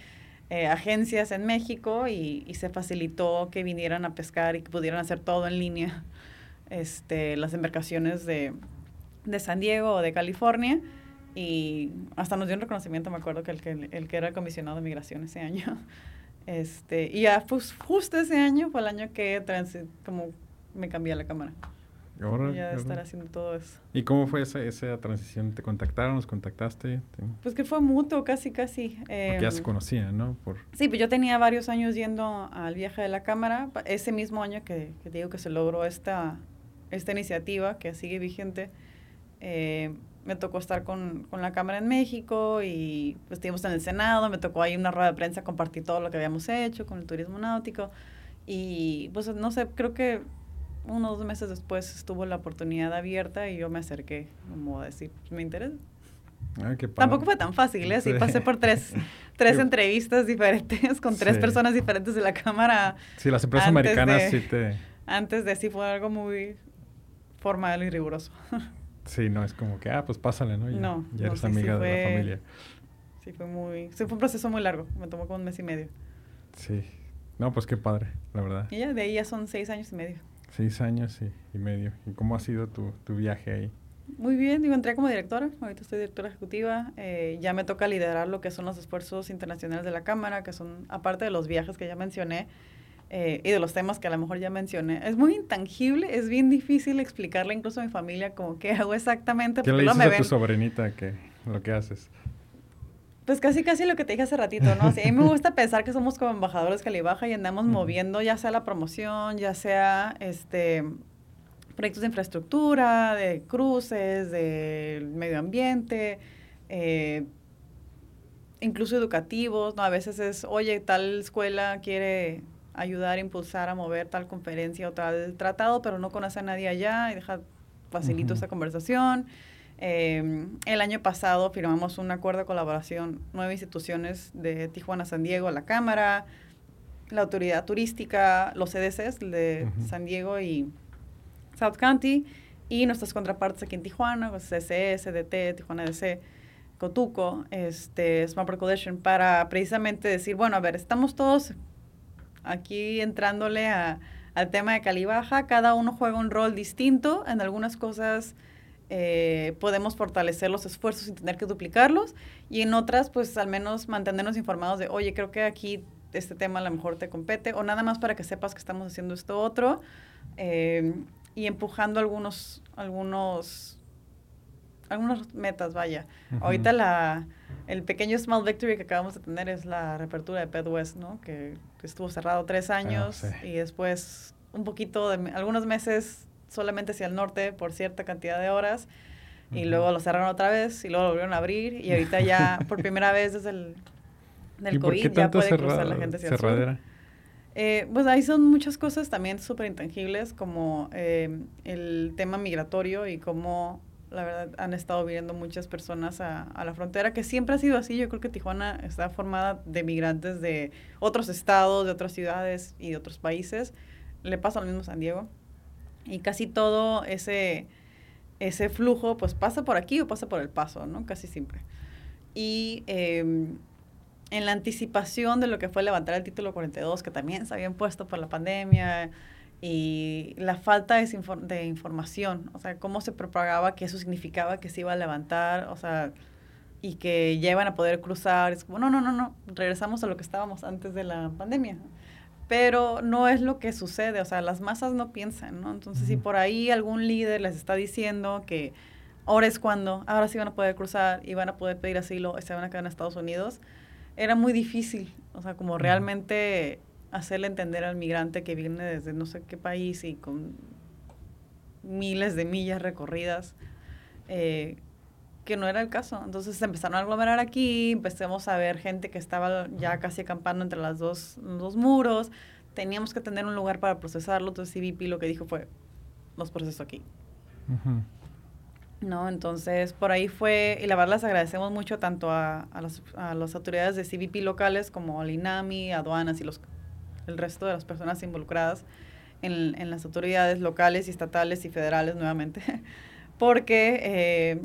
eh, agencias en México y, y, se facilitó que vinieran a pescar y que pudieran hacer todo en línea. Este, las embarcaciones de, de San Diego o de California y hasta nos dio un reconocimiento, me acuerdo que el que, el que era el comisionado de migración ese año. Este, y ya pues, justo ese año fue el año que como me cambié la cámara. Ahora, ya de estar haciendo todo eso. ¿Y cómo fue esa, esa transición? ¿Te contactaron? ¿Nos contactaste? Pues que fue mutuo, casi, casi. Porque ya se em, conocían, ¿no? Por... Sí, pues yo tenía varios años yendo al viaje de la cámara. Ese mismo año que, que digo que se logró esta, esta iniciativa que sigue vigente, eh, me tocó estar con, con, la Cámara en México y pues estuvimos en el Senado, me tocó ahí una rueda de prensa compartir todo lo que habíamos hecho con el turismo náutico y pues no sé, creo que unos dos meses después estuvo la oportunidad abierta y yo me acerqué como a decir, me interesa. Tampoco fue tan fácil, ¿eh? Sí, pasé por tres, tres entrevistas diferentes con tres personas diferentes de la Cámara. Sí, las empresas americanas sí te... Antes de sí fue algo muy formal y riguroso. Sí, no, es como que, ah, pues pásale, ¿no? Ya, no, ya eres amiga de la familia. Sí, fue muy, sí, fue un proceso muy largo, me tomó como un mes y medio. Sí, no, pues qué padre, la verdad. Y ya, de ahí ya son seis años y medio. Seis años y, medio. ¿Y cómo ha sido tu, tu, viaje ahí? Muy bien, digo, entré como directora, ahorita estoy directora ejecutiva, eh, ya me toca liderar lo que son los esfuerzos internacionales de la Cámara, que son, aparte de los viajes que ya mencioné, eh, y de los temas que a lo mejor ya mencioné. Es muy intangible, es bien difícil explicarle incluso a mi familia como qué hago exactamente. ¿Qué le dices a tu sobrinita que lo que haces? Pues casi casi lo que te dije hace ratito, ¿no? a mí me gusta pensar que somos como embajadores Calibaja y andamos moviendo ya sea la promoción, ya sea este proyectos de infraestructura, de cruces, de medio ambiente, eh, incluso educativos, ¿no? A veces es, oye, tal escuela quiere ayudar, impulsar a mover tal conferencia o tal tratado, pero no conoce a nadie allá y deja, facilito esa conversación. Em, el año pasado firmamos un acuerdo de colaboración, nueve instituciones de Tijuana, San Diego, la Cámara, la Autoridad Turística, los CDCs de San Diego y South County, y nuestras contrapartes aquí en Tijuana, CCS, DT, Tijuana DC, Cotuco, este, Smart Coalition, para precisamente decir, bueno, a ver, estamos todos aquí entrándole a, al tema de Calibaja, cada uno juega un rol distinto, en algunas cosas eh, podemos fortalecer los esfuerzos sin tener que duplicarlos y en otras pues al menos mantenernos informados de, oye, creo que aquí este tema a lo mejor te compete o nada más para que sepas que estamos haciendo esto otro eh, y empujando algunos, algunos, algunas metas, vaya. Ahorita la el pequeño small victory que acabamos de tener es la reapertura de Pet West, ¿no? Que, estuvo cerrado tres ah, años y después un poquito de algunos meses solamente hacia el norte por cierta cantidad de horas y luego lo cerraron otra vez y luego lo volvieron a abrir y ahorita ya por primera vez desde el del COVID ya puede cruzar la gente hacia cerradera? el sur. Eh, pues ahí son muchas cosas también súper intangibles como eh, el tema migratorio y cómo la verdad, han estado viniendo muchas personas a, la frontera, que siempre ha sido así. Yo creo que Tijuana está formada de migrantes de otros estados, de otras ciudades y de otros países. Le pasa lo mismo a San Diego. Y casi todo ese, ese flujo, pues pasa por aquí o pasa por el paso, ¿no? Casi siempre. Y em, en la anticipación de lo que fue levantar el título 42, que también se habían puesto por la pandemia, y la falta de, de, información, o sea, cómo se propagaba que eso significaba que se iba a levantar, o sea, y que ya iban a poder cruzar. Es como, no, no, no, no, regresamos a lo que estábamos antes de la pandemia. Pero no es lo que sucede, o sea, las masas no piensan, ¿no? Entonces, si por ahí algún líder les está diciendo que ahora es cuando, ahora sí van a poder cruzar y van a poder pedir asilo y se van a quedar en Estados Unidos, era muy difícil, o sea, como realmente hacerle entender al migrante que viene desde no sé qué país y con miles de millas recorridas, eh, que no era el caso. Entonces empezaron a aglomerar aquí, empezamos a ver gente que estaba ya casi acampando entre las dos, los dos muros, teníamos que tener un lugar para procesarlo, entonces CBP lo que dijo fue, los proceso aquí. ¿No? Entonces, por ahí fue, y la verdad les agradecemos mucho tanto a, a, a las autoridades de CBP locales como al INAMI, aduanas y los el resto de las personas involucradas en, en las autoridades locales y estatales y federales nuevamente, porque eh,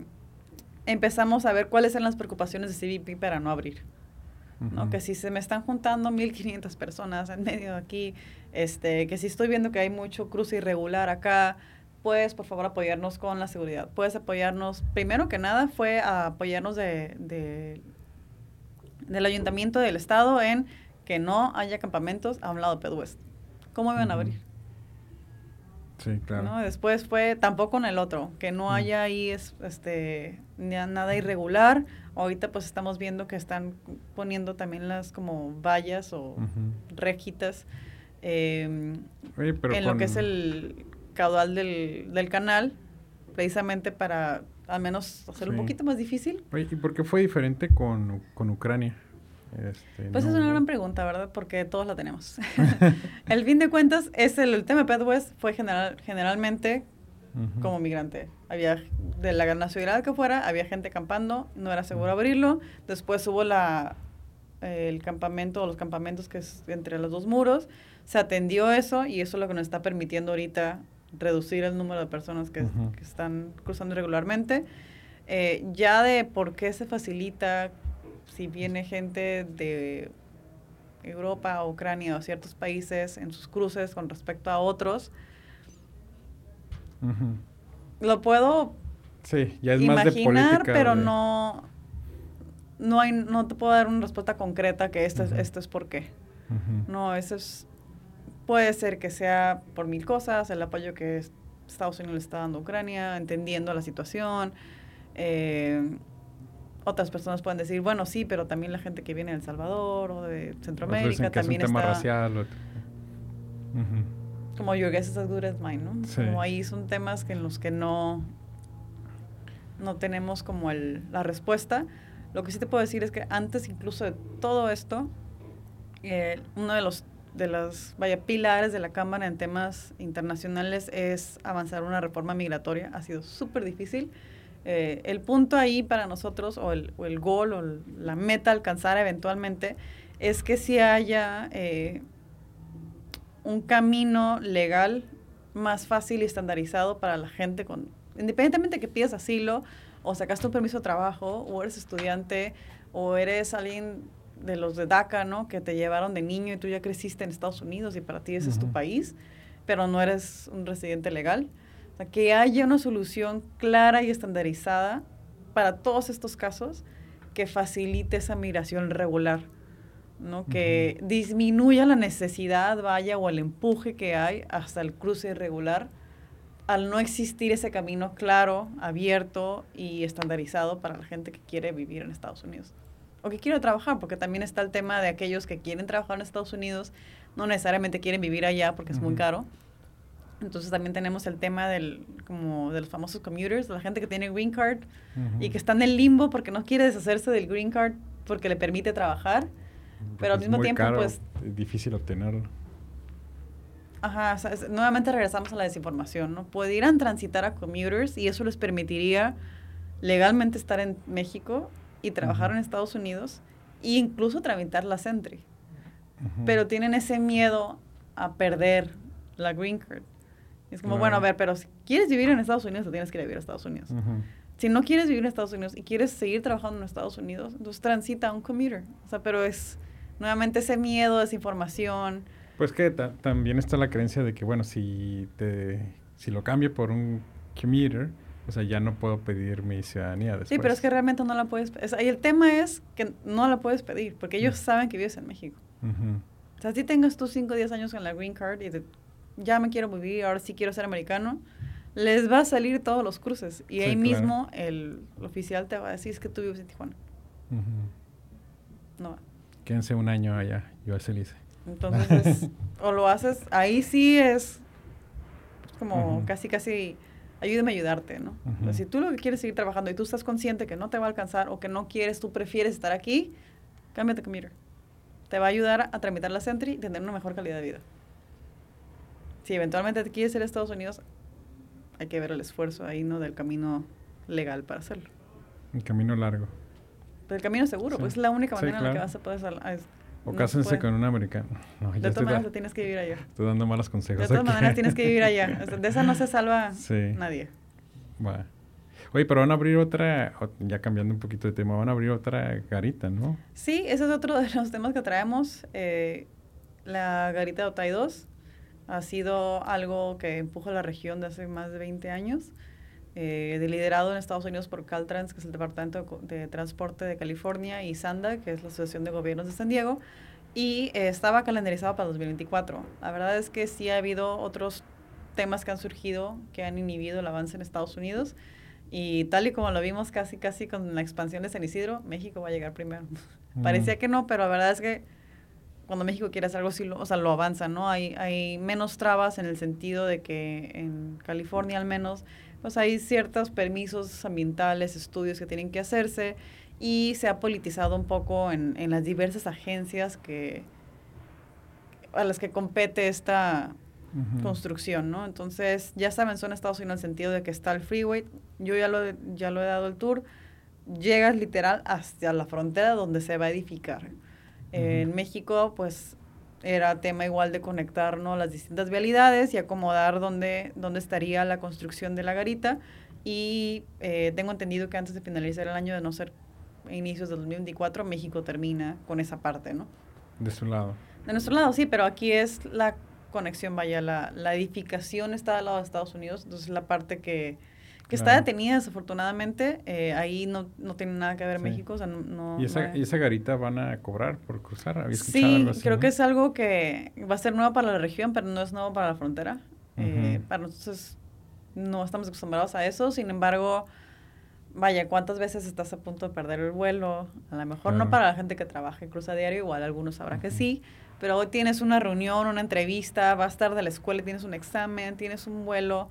empezamos a ver cuáles eran las preocupaciones de CBP para no abrir. ¿no? Que si se me están juntando 1.500 personas en medio de aquí, este, que si estoy viendo que hay mucho cruce irregular acá, puedes por favor apoyarnos con la seguridad. Puedes apoyarnos, primero que nada fue a apoyarnos de, de, del ayuntamiento del estado en que no haya campamentos a un lado de Pedwest. ¿Cómo iban a abrir? Sí, claro. ¿no? Después fue tampoco en el otro, que no haya ahí es, este, nada irregular. Ahorita pues estamos viendo que están poniendo también las como vallas o rejitas em, en lo que es el caudal del, del, canal, precisamente para al menos hacerlo un poquito más difícil. Oye, ¿y por qué fue diferente con, con Ucrania? Este, pues es una gran pregunta, ¿verdad? Porque todos la tenemos. el fin de cuentas, es el, tema de West fue general, generalmente como migrante. Había, de la nacionalidad que fuera, había gente acampando, no era seguro abrirlo. Después hubo la, el campamento, los campamentos que es entre los dos muros. Se atendió eso y eso es lo que nos está permitiendo ahorita reducir el número de personas que, que están cruzando irregularmente. Eh, ya de por qué se facilita si viene gente de Europa, Ucrania o ciertos países en sus cruces con respecto a otros, lo puedo sí, ya es imaginar, pero no no hay no te puedo dar una respuesta concreta que esto, es, esto es por qué. No, eso es puede ser que sea por mil cosas, el apoyo que Estados Unidos le está dando a Ucrania, entendiendo la situación, eh, otras personas pueden decir, bueno, sí, pero también la gente que viene de El Salvador o de Centroamérica también es un tema racial. Como Your Guess is as good as mine, ¿no? Como ahí son temas que en los que no, no tenemos como el, la respuesta. Lo que sí te puedo decir es que antes incluso de todo esto, eh, uno de los de los vaya pilares de la Cámara en temas internacionales es avanzar una reforma migratoria. Ha sido súper difícil eh, el punto ahí para nosotros, o el, o el gol, o la meta alcanzar eventualmente, es que si haya eh, un camino legal más fácil y estandarizado para la gente, con, independientemente que pidas asilo, o sacaste un permiso de trabajo, o eres estudiante, o eres alguien de los de DACA, ¿no? Que te llevaron de niño y tú ya creciste en Estados Unidos y para ti ese es tu país, pero no eres un residente legal que haya una solución clara y estandarizada para todos estos casos que facilite esa migración regular, ¿no? Que disminuya la necesidad, vaya, o el empuje que hay hasta el cruce irregular al no existir ese camino claro, abierto y estandarizado para la gente que quiere vivir en Estados Unidos o que quiere trabajar, porque también está el tema de aquellos que quieren trabajar en Estados Unidos, no necesariamente quieren vivir allá porque es muy caro, entonces también tenemos el tema del, como de los famosos commuters, la gente que tiene green card y que está en el limbo porque no quiere deshacerse del green card porque le permite trabajar, pero al mismo tiempo pues... Es difícil obtenerlo. Ajá, nuevamente regresamos a la desinformación, ¿no? Pudieran transitar a commuters y eso les permitiría legalmente estar en México y trabajar en Estados Unidos e incluso tramitar la Sentry. Pero tienen ese miedo a perder la green card. Es como, bueno, a ver, pero si quieres vivir en Estados Unidos, te tienes que ir a vivir a Estados Unidos. Si no quieres vivir en Estados Unidos y quieres seguir trabajando en Estados Unidos, entonces transita a un commuter. O sea, pero es nuevamente ese miedo, esa información. Pues que también está la creencia de que, bueno, si, te, si lo cambio por un commuter, o sea, ya no puedo pedir mi ciudadanía después. Sí, pero es que realmente no la puedes... y el tema es que no la puedes pedir, porque ellos saben que vives en México. O sea, si tengas tus 5 o 10 años con la green card y te ya me quiero vivir, ahora sí quiero ser americano, les va a salir todos los cruces. Y ahí mismo el, oficial te va a decir, es que tú vives en Tijuana. No va. Quédense un año allá, yo así le hice. Entonces, o lo haces, ahí sí es como casi, casi, ayúdame a ayudarte, ¿no? si tú lo que quieres seguir trabajando y tú estás consciente que no te va a alcanzar o que no quieres, tú prefieres estar aquí, cámbiate commuter. Te va a ayudar a tramitar la Sentry y tener una mejor calidad de vida si eventualmente te quieres ir a Estados Unidos, hay que ver el esfuerzo ahí, ¿no? Del camino legal para hacerlo. El camino largo. Pero el camino seguro, pues es la única manera en la que vas a poder... o cásense con un americano. de todas maneras, tienes que vivir allá. Estoy dando malos consejos. De todas maneras, tienes que vivir allá. De esa no se salva nadie. Bueno. Oye, pero van a abrir otra, ya cambiando un poquito de tema, van a abrir otra garita, ¿no? Sí, ese es otro de los temas que traemos. Eh, la garita de Otay 2 Ha sido algo que empuja la región de hace más de 20 años, eh, liderado en Estados Unidos por Caltrans, que es el Departamento de Transporte de California, y SANDA, que es la Asociación de Gobiernos de San Diego, y eh, estaba calendarizado para 2024. La verdad es que sí ha habido otros temas que han surgido que han inhibido el avance en Estados Unidos. Y tal y como lo vimos casi, casi con la expansión de San Isidro, México va a llegar primero. Mm. Parecía que no, pero la verdad es que cuando México quiere hacer algo, sí lo, o sea, lo avanza, ¿no? Hay, hay menos trabas en el sentido de que en California al menos, pues hay ciertos permisos ambientales, estudios que tienen que hacerse y se ha politizado un poco en, en las diversas agencias que a las que compete esta construcción, ¿no? Entonces, ya saben, son Estados Unidos en el sentido de que está el freeway, yo ya lo, ya lo he dado el tour, llegas literal hasta la frontera donde se va a edificar. En México, pues era tema igual de conectar las distintas vialidades y acomodar dónde, dónde estaría la construcción de la garita. Y eh, tengo entendido que antes de finalizar el año, de no ser inicios del 2024, México termina con esa parte, ¿no? De su lado. De nuestro lado, sí, pero aquí es la conexión, vaya, la, la edificación está al lado de Estados Unidos, entonces la parte que, que está detenida desafortunadamente, eh, ahí no, no tiene nada que ver México. O sea, no, ¿Y, esa, ¿Y esa garita van a cobrar por cruzar? sí, creo que es algo que va a ser nuevo para la región, pero no es nuevo para la frontera. eh, para nosotros no estamos acostumbrados a eso, sin embargo, vaya, ¿cuántas veces estás a punto de perder el vuelo? A lo mejor no para la gente que trabaja y cruza diario, igual algunos sabrán que sí, pero hoy tienes una reunión, una entrevista, vas a estar de la escuela, tienes un examen, tienes un vuelo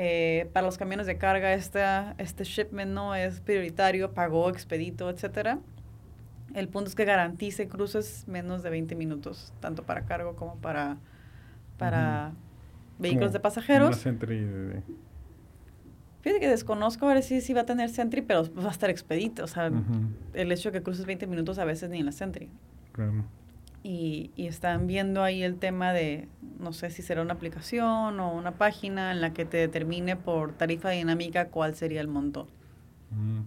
eh, para los camiones de carga esta, este shipment no es prioritario, pagó, expedito, etcétera. El punto es que garantice cruces menos de 20 minutos, tanto para cargo como para, para vehículos de pasajeros. Fíjate que desconozco a ver si, si va a tener Sentry, pero va a estar expedito. O sea, el hecho de que cruces 20 minutos a veces ni en la Sentry. Claro y, están viendo ahí el tema de, no sé si será una aplicación o una página en la que te determine por tarifa dinámica cuál sería el monto. Mm.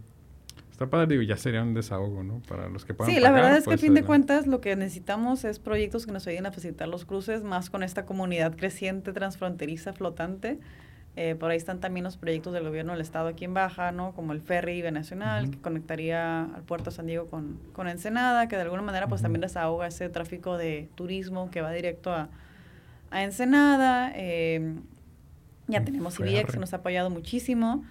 Está padre, digo, ya sería un desahogo, ¿no? Para los que puedan Sí, la verdad es que a fin de cuentas lo que necesitamos es proyectos que nos ayuden a facilitar los cruces, más con esta comunidad creciente transfronteriza flotante eh, por ahí están también los proyectos del gobierno del estado aquí en Baja, ¿no? Como el ferry nacional que conectaría al puerto de San Diego con, con Ensenada, que de alguna manera pues también desahoga ese tráfico de turismo que va directo a, a Ensenada. Eh, ya tenemos IBX que nos ha apoyado muchísimo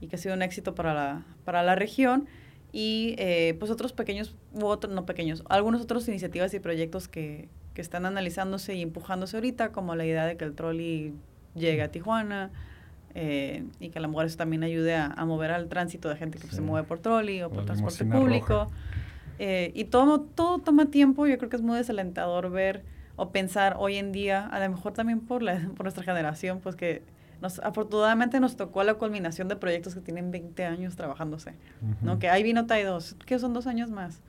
y que ha sido un éxito para la, para la región. Y eh, pues otros pequeños, u otros, no pequeños, algunas otras iniciativas y proyectos que, que están analizándose y empujándose ahorita, como la idea de que el trolley llegue a Tijuana eh, y que a lo mejor eso también ayude a, mover al tránsito de gente que se mueve por trolley o por transporte público. Eh, y todo, todo toma tiempo, yo creo que es muy desalentador ver o pensar hoy en día, a lo mejor también por, la, por nuestra generación, pues que nos, afortunadamente nos tocó la culminación de proyectos que tienen 20 años trabajándose, ¿no? Que ahí vino TAI 2, que son dos años más.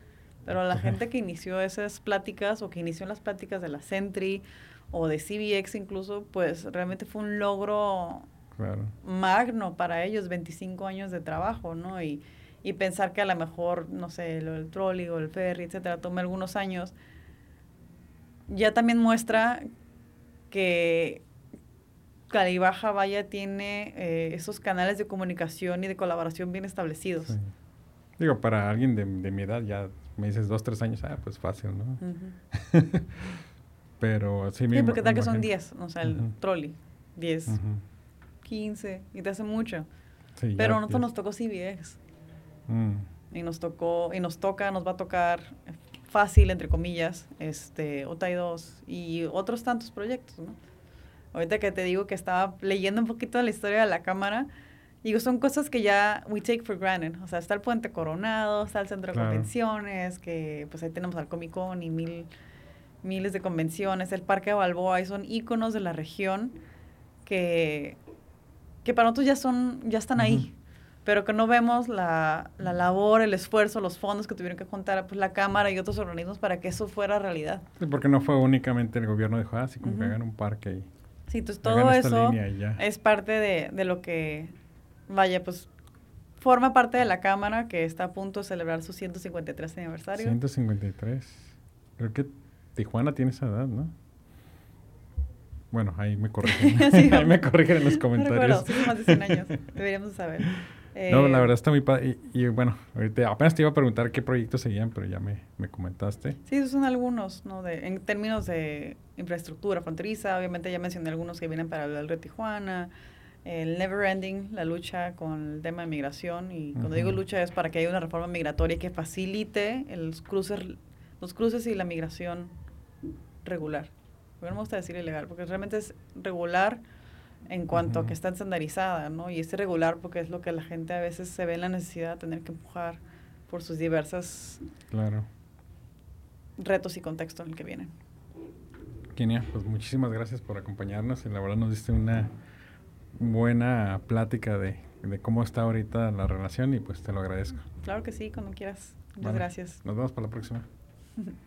Pero la gente que inició esas pláticas o que inició las pláticas de la Sentry o de CBX incluso, pues realmente fue un logro magno para ellos, 25 años de trabajo, ¿no? Y, y pensar que a lo mejor, no sé, lo del trolley o el ferry, etcétera, tome algunos años, ya también muestra que Calibaja Vaya tiene eh, esos canales de comunicación y de colaboración bien establecidos. Digo, para alguien de, de, mi edad ya me dices dos, tres años, ah, pues fácil, ¿no? Pero sí, Sí, porque tal que son 10, o sea, el trolley, 10, 15, y te hace mucho. Pero a nosotros nos tocó CBX. Mm. Y nos tocó, y nos toca, nos va a tocar fácil, entre comillas, este, OTAI 2 y otros tantos proyectos, ¿no? Ahorita que te digo que estaba leyendo un poquito la historia de la cámara, digo, son cosas que ya we take for granted. O sea, está el Puente Coronado, está el Centro de Convenciones, que pues ahí tenemos al Comic Con y mil miles de convenciones, el Parque de Balboa, y son íconos de la región que, que para nosotros ya, son, ya están ahí, pero que no vemos la, la, labor, el esfuerzo, los fondos que tuvieron que juntar pues, la Cámara y otros organismos para que eso fuera realidad. Sí, porque no fue únicamente el gobierno de ah, así como que hagan un parque y... Sí, entonces todo eso es parte de, de lo que, vaya, pues forma parte de la Cámara que está a punto de celebrar su 153 aniversario. 153. Creo que Tijuana tiene esa edad, ¿no? Bueno, ahí me corrigen. ahí me corrigen en los comentarios. No más de 100 años. Deberíamos saber. no, la eh, verdad está muy padre. Y, bueno, ahorita apenas te iba a preguntar qué proyectos seguían, pero ya me, me comentaste. Sí, esos son algunos, ¿no? De, en términos de infraestructura fronteriza, obviamente ya mencioné algunos que vienen para el de Tijuana, el never ending, la lucha con el tema de migración. Y cuando digo lucha es para que haya una reforma migratoria que facilite los cruces, los cruces y la migración regular no me gusta decir ilegal, porque realmente es regular en cuanto a que está estandarizada, ¿no? Y es irregular porque es lo que la gente a veces se ve en la necesidad de tener que empujar por sus diversas claro. retos y contextos en el que vienen. Kenia, pues muchísimas gracias por acompañarnos y la verdad nos diste una buena plática de, de cómo está ahorita la relación y pues te lo agradezco. Claro que sí, cuando quieras. Muchas gracias. Nos vemos para la próxima.